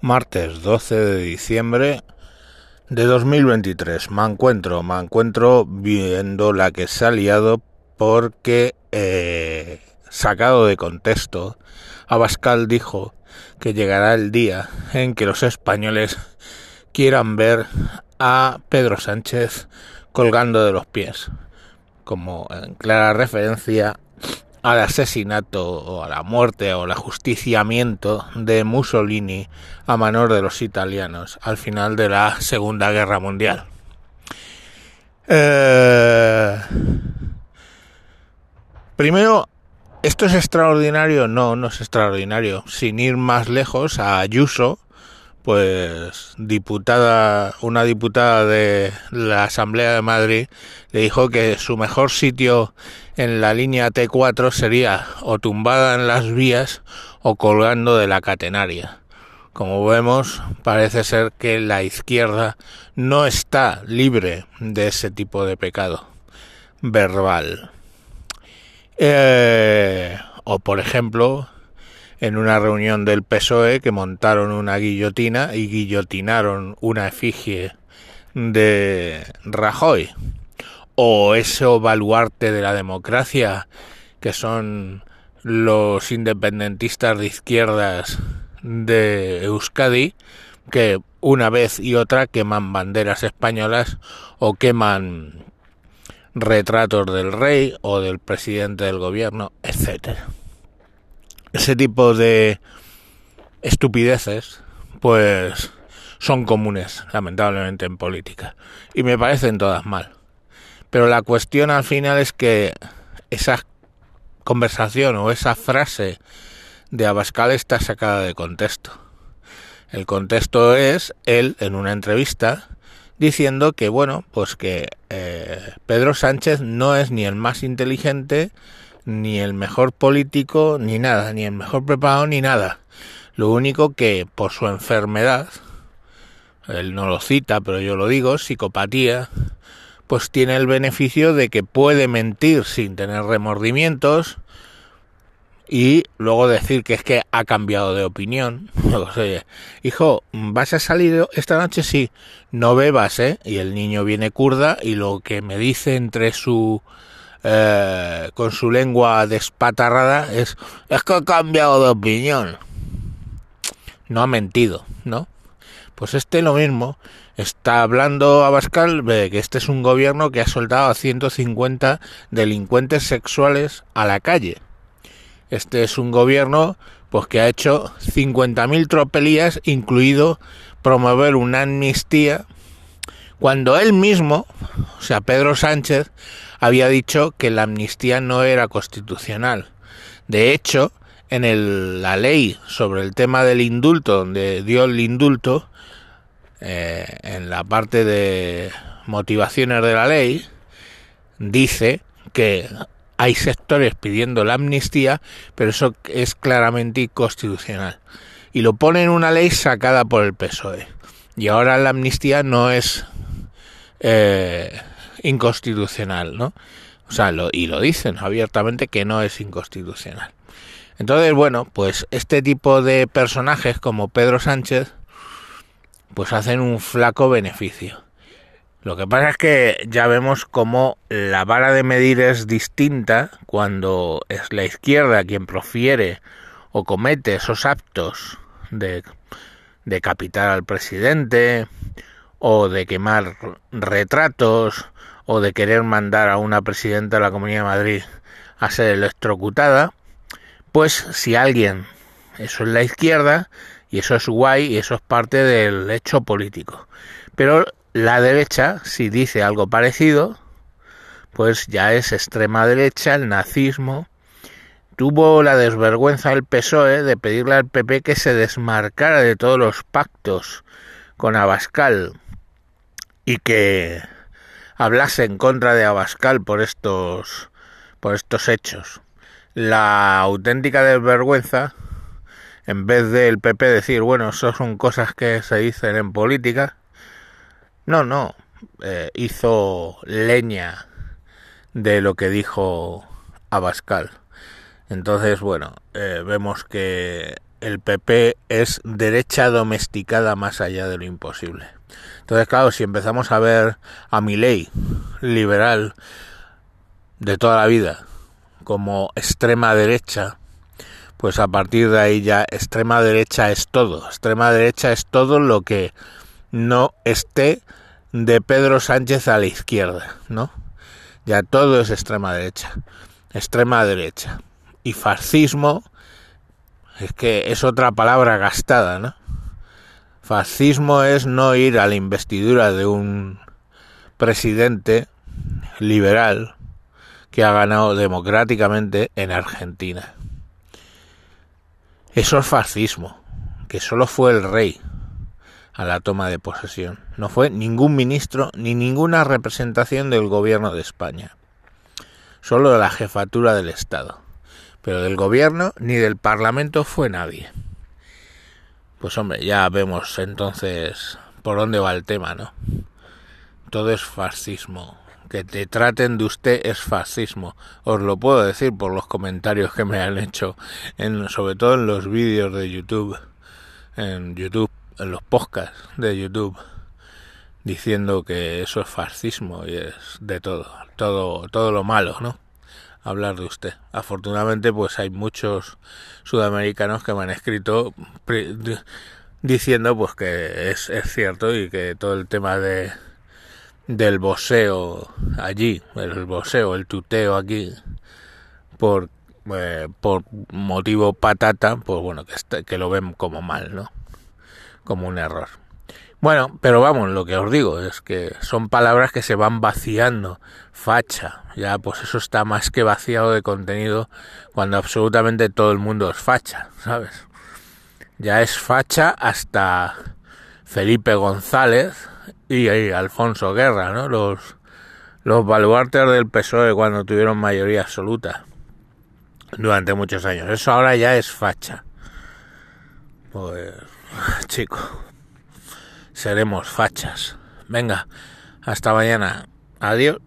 Martes 12 de diciembre de 2023. Me encuentro, me encuentro viendo la que se ha liado porque, eh, sacado de contexto, Abascal dijo que llegará el día en que los españoles quieran ver a Pedro Sánchez colgando de los pies, como en clara referencia al asesinato o a la muerte o al ajusticiamiento de Mussolini a manos de los italianos al final de la Segunda Guerra Mundial. Eh, primero, ¿esto es extraordinario? No, no es extraordinario. Sin ir más lejos, a Ayuso, pues diputada, una diputada de la Asamblea de Madrid le dijo que su mejor sitio en la línea T4 sería o tumbada en las vías o colgando de la catenaria. Como vemos, parece ser que la izquierda no está libre de ese tipo de pecado verbal. Eh, o por ejemplo, en una reunión del PSOE que montaron una guillotina y guillotinaron una efigie de Rajoy. O ese baluarte de la democracia que son los independentistas de izquierdas de Euskadi que una vez y otra queman banderas españolas o queman retratos del rey o del presidente del gobierno, etcétera ese tipo de estupideces, pues son comunes, lamentablemente, en política. Y me parecen todas mal. Pero la cuestión al final es que esa conversación o esa frase de Abascal está sacada de contexto. El contexto es él en una entrevista diciendo que, bueno, pues que eh, Pedro Sánchez no es ni el más inteligente, ni el mejor político, ni nada, ni el mejor preparado, ni nada. Lo único que por su enfermedad, él no lo cita, pero yo lo digo, psicopatía, pues tiene el beneficio de que puede mentir sin tener remordimientos y luego decir que es que ha cambiado de opinión. Hijo, ¿vas a salir esta noche? Sí, no bebas, ¿eh? Y el niño viene kurda y lo que me dice entre su eh, con su lengua despatarrada es, es que ha cambiado de opinión. No ha mentido, ¿no? Pues este lo mismo. Está hablando Abascal de que este es un gobierno que ha soltado a 150 delincuentes sexuales a la calle. Este es un gobierno pues que ha hecho 50.000 tropelías, incluido promover una amnistía, cuando él mismo, o sea, Pedro Sánchez, había dicho que la amnistía no era constitucional. De hecho, en la ley sobre el tema del indulto, donde dio el indulto, eh, en la parte de motivaciones de la ley, dice que hay sectores pidiendo la amnistía, pero eso es claramente inconstitucional. Y lo pone en una ley sacada por el PSOE. Y ahora la amnistía no es eh, inconstitucional, ¿no? O sea, lo, y lo dicen abiertamente que no es inconstitucional. Entonces, bueno, pues este tipo de personajes como Pedro Sánchez, pues hacen un flaco beneficio. Lo que pasa es que ya vemos cómo la vara de medir es distinta cuando es la izquierda quien profiere o comete esos actos de decapitar al presidente o de quemar retratos o de querer mandar a una presidenta de la Comunidad de Madrid a ser electrocutada, pues si alguien, eso es la izquierda, y eso es guay, y eso es parte del hecho político. Pero la derecha, si dice algo parecido, pues ya es extrema derecha, el nazismo. Tuvo la desvergüenza el PSOE de pedirle al PP que se desmarcara de todos los pactos con Abascal y que hablase en contra de Abascal por estos por estos hechos. La auténtica desvergüenza, en vez del PP decir, bueno, eso son cosas que se dicen en política, no, no, eh, hizo leña de lo que dijo Abascal. Entonces, bueno, eh, vemos que el PP es derecha domesticada más allá de lo imposible. Entonces, claro, si empezamos a ver a mi ley liberal de toda la vida como extrema derecha, pues a partir de ahí ya extrema derecha es todo. Extrema derecha es todo lo que no esté de Pedro Sánchez a la izquierda, ¿no? Ya todo es extrema derecha. Extrema derecha. Y fascismo es que es otra palabra gastada, ¿no? Fascismo es no ir a la investidura de un presidente liberal que ha ganado democráticamente en Argentina. Eso es fascismo, que solo fue el rey a la toma de posesión. No fue ningún ministro ni ninguna representación del gobierno de España. Solo la jefatura del Estado. Pero del gobierno ni del Parlamento fue nadie. Pues hombre, ya vemos entonces por dónde va el tema, ¿no? Todo es fascismo. Que te traten de usted es fascismo. Os lo puedo decir por los comentarios que me han hecho, en, sobre todo en los vídeos de YouTube. En YouTube en los podcasts de YouTube diciendo que eso es fascismo y es de todo, todo, todo lo malo, ¿no? Hablar de usted. Afortunadamente, pues hay muchos sudamericanos que me han escrito diciendo pues que es, cierto y que todo el tema de del boseo allí, el boseo, el tuteo aquí, por eh, por motivo patata, pues bueno, que, que lo ven como mal, ¿no? como un error. Bueno, pero vamos, lo que os digo es que son palabras que se van vaciando. Facha, ya pues eso está más que vaciado de contenido cuando absolutamente todo el mundo es facha, ¿sabes? Ya es facha hasta Felipe González y, Alfonso Guerra, ¿no? Los, los baluartes del PSOE cuando tuvieron mayoría absoluta durante muchos años. Eso ahora ya es facha. Pues chico, seremos fachas. Venga, hasta mañana. Adiós.